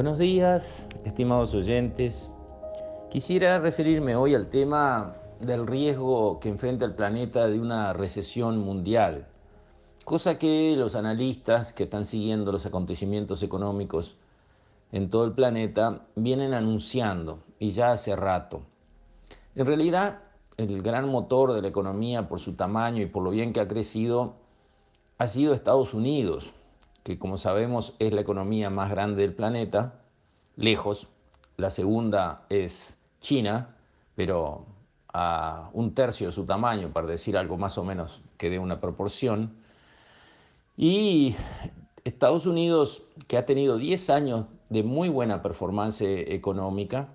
Buenos días, estimados oyentes. Quisiera referirme hoy al tema del riesgo que enfrenta el planeta de una recesión mundial, cosa que los analistas que están siguiendo los acontecimientos económicos en todo el planeta vienen anunciando y ya hace rato. En realidad, el gran motor de la economía por su tamaño y por lo bien que ha crecido ha sido Estados Unidos, que como sabemos es la economía más grande del planeta, lejos. La segunda es China, pero a un tercio de su tamaño, para decir algo más o menos que dé una proporción. Y Estados Unidos, que ha tenido 10 años de muy buena performance económica,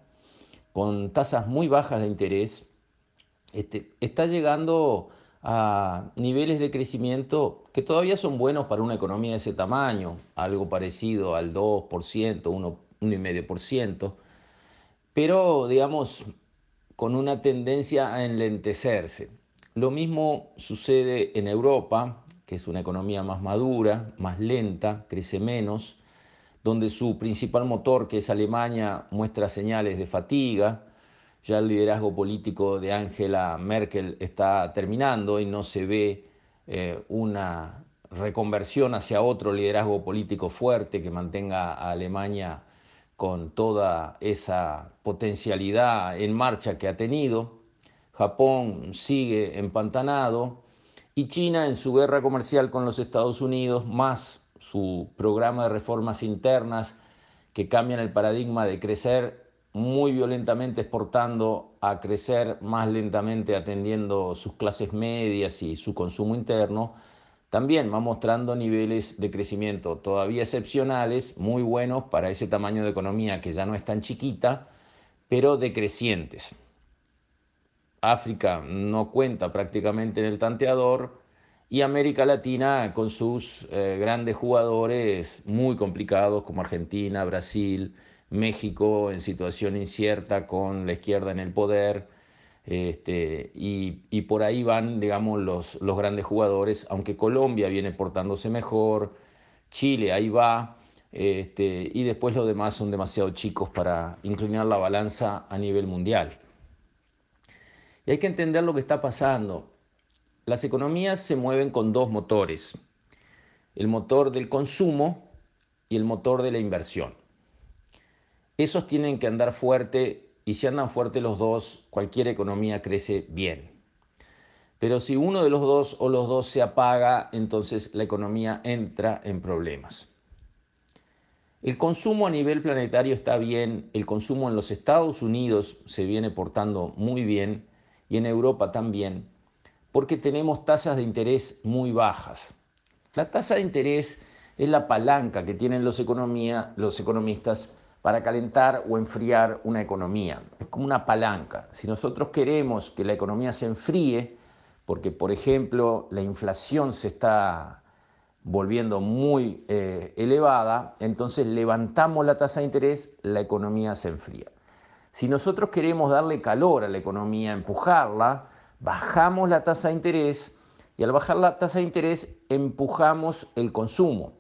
con tasas muy bajas de interés, este, está llegando a niveles de crecimiento que todavía son buenos para una economía de ese tamaño, algo parecido al 2%, 1,5%, pero digamos con una tendencia a enlentecerse. Lo mismo sucede en Europa, que es una economía más madura, más lenta, crece menos, donde su principal motor, que es Alemania, muestra señales de fatiga, ya el liderazgo político de Angela Merkel está terminando y no se ve eh, una reconversión hacia otro liderazgo político fuerte que mantenga a Alemania con toda esa potencialidad en marcha que ha tenido. Japón sigue empantanado y China en su guerra comercial con los Estados Unidos, más su programa de reformas internas que cambian el paradigma de crecer muy violentamente exportando a crecer más lentamente atendiendo sus clases medias y su consumo interno, también va mostrando niveles de crecimiento todavía excepcionales, muy buenos para ese tamaño de economía que ya no es tan chiquita, pero decrecientes. África no cuenta prácticamente en el tanteador y América Latina con sus eh, grandes jugadores muy complicados como Argentina, Brasil, México en situación incierta con la izquierda en el poder, este, y, por ahí van, digamos, los, grandes jugadores, aunque Colombia viene portándose mejor, Chile ahí va, este, y después los demás son demasiado chicos para inclinar la balanza a nivel mundial. Y hay que entender lo que está pasando. Las economías se mueven con dos motores, el motor del consumo y el motor de la inversión. Esos tienen que andar fuerte y si andan fuerte los dos, cualquier economía crece bien. Pero si uno de los dos o los dos se apaga, entonces la economía entra en problemas. El consumo a nivel planetario está bien, el consumo en los Estados Unidos se viene portando muy bien y en Europa también, porque tenemos tasas de interés muy bajas. La tasa de interés es la palanca que tienen los, los economistas para calentar o enfriar una economía. Es como una palanca. Si nosotros queremos que la economía se enfríe, porque por ejemplo la inflación se está volviendo muy eh, elevada, entonces levantamos la tasa de interés, la economía se enfría. Si nosotros queremos darle calor a la economía, empujarla, bajamos la tasa de interés y al bajar la tasa de interés empujamos el consumo.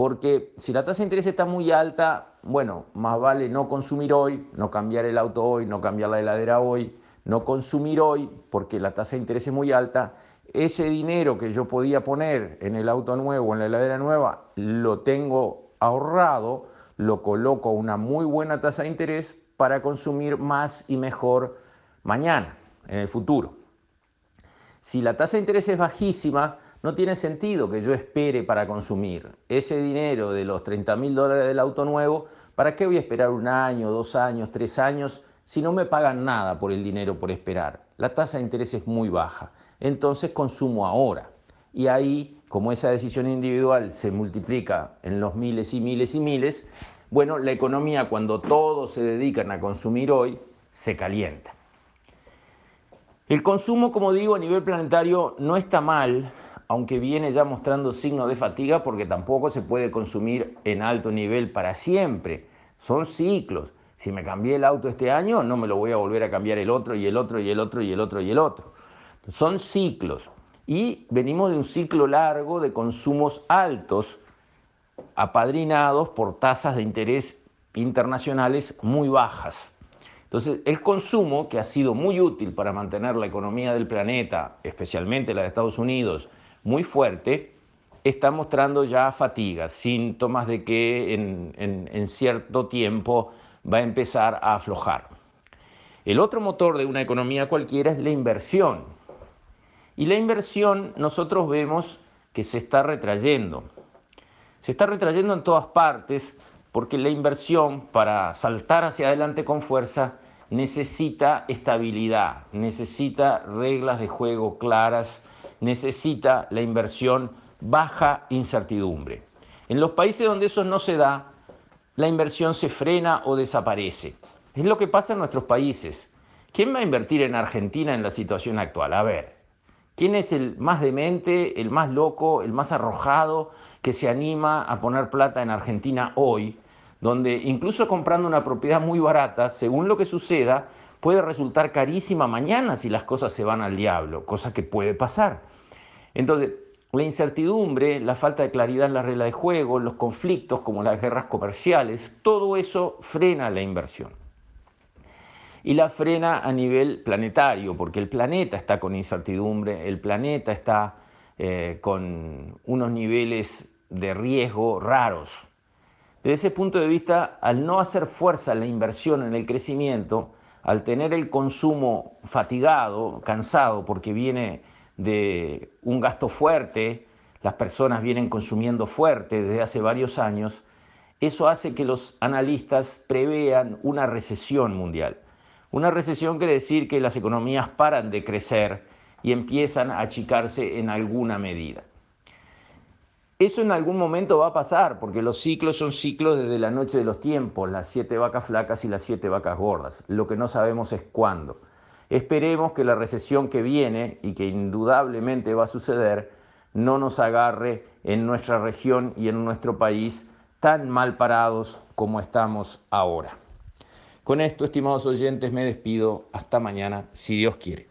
Porque si la tasa de interés está muy alta, bueno, más vale no consumir hoy, no cambiar el auto hoy, no cambiar la heladera hoy, no consumir hoy porque la tasa de interés es muy alta. Ese dinero que yo podía poner en el auto nuevo, en la heladera nueva, lo tengo ahorrado, lo coloco a una muy buena tasa de interés para consumir más y mejor mañana, en el futuro. Si la tasa de interés es bajísima, no tiene sentido que yo espere para consumir ese dinero de los 30 mil dólares del auto nuevo. ¿Para qué voy a esperar un año, dos años, tres años si no me pagan nada por el dinero por esperar? La tasa de interés es muy baja. Entonces consumo ahora. Y ahí, como esa decisión individual se multiplica en los miles y miles y miles, bueno, la economía cuando todos se dedican a consumir hoy, se calienta. El consumo, como digo, a nivel planetario no está mal, aunque viene ya mostrando signos de fatiga porque tampoco se puede consumir en alto nivel para siempre. Son ciclos. Si me cambié el auto este año, no me lo voy a volver a cambiar el otro y el otro y el otro y el otro y el otro. Son ciclos. Y venimos de un ciclo largo de consumos altos, apadrinados por tasas de interés internacionales muy bajas. Entonces, el consumo, que ha sido muy útil para mantener la economía del planeta, especialmente la de Estados Unidos, muy fuerte, está mostrando ya fatiga, síntomas de que en, cierto tiempo va a empezar a aflojar. El otro motor de una economía cualquiera es la inversión. Y la inversión nosotros vemos que se está retrayendo. Se está retrayendo en todas partes porque la inversión para saltar hacia adelante con fuerza necesita estabilidad, necesita reglas de juego claras, necesita la inversión baja incertidumbre. En los países donde eso no se da, la inversión se frena o desaparece. Es lo que pasa en nuestros países. ¿Quién va a invertir en Argentina en la situación actual? A ver, ¿quién es el más demente, el más loco, el más arrojado que se anima a poner plata en Argentina hoy donde incluso comprando una propiedad muy barata, según lo que suceda, puede resultar carísima mañana si las cosas se van al diablo, cosa que puede pasar. Entonces, la incertidumbre, la falta de claridad en la regla de juego, los conflictos como las guerras comerciales, todo eso frena la inversión. Y la frena a nivel planetario, porque el planeta está con incertidumbre, el planeta está eh, con unos niveles de riesgo raros. Desde ese punto de vista, al no hacer fuerza la inversión en el crecimiento, al tener el consumo fatigado, cansado, porque viene de un gasto fuerte, las personas vienen consumiendo fuerte desde hace varios años, eso hace que los analistas prevean una recesión mundial. Una recesión quiere decir que las economías paran de crecer y empiezan a achicarse en alguna medida. Eso en algún momento va a pasar, porque los ciclos son ciclos desde la noche de los tiempos, las siete vacas flacas y las siete vacas gordas. Lo que no sabemos es cuándo. Esperemos que la recesión que viene y que indudablemente va a suceder no nos agarre en nuestra región y en nuestro país tan mal parados como estamos ahora. Con esto, estimados oyentes, me despido. Hasta mañana, si Dios quiere.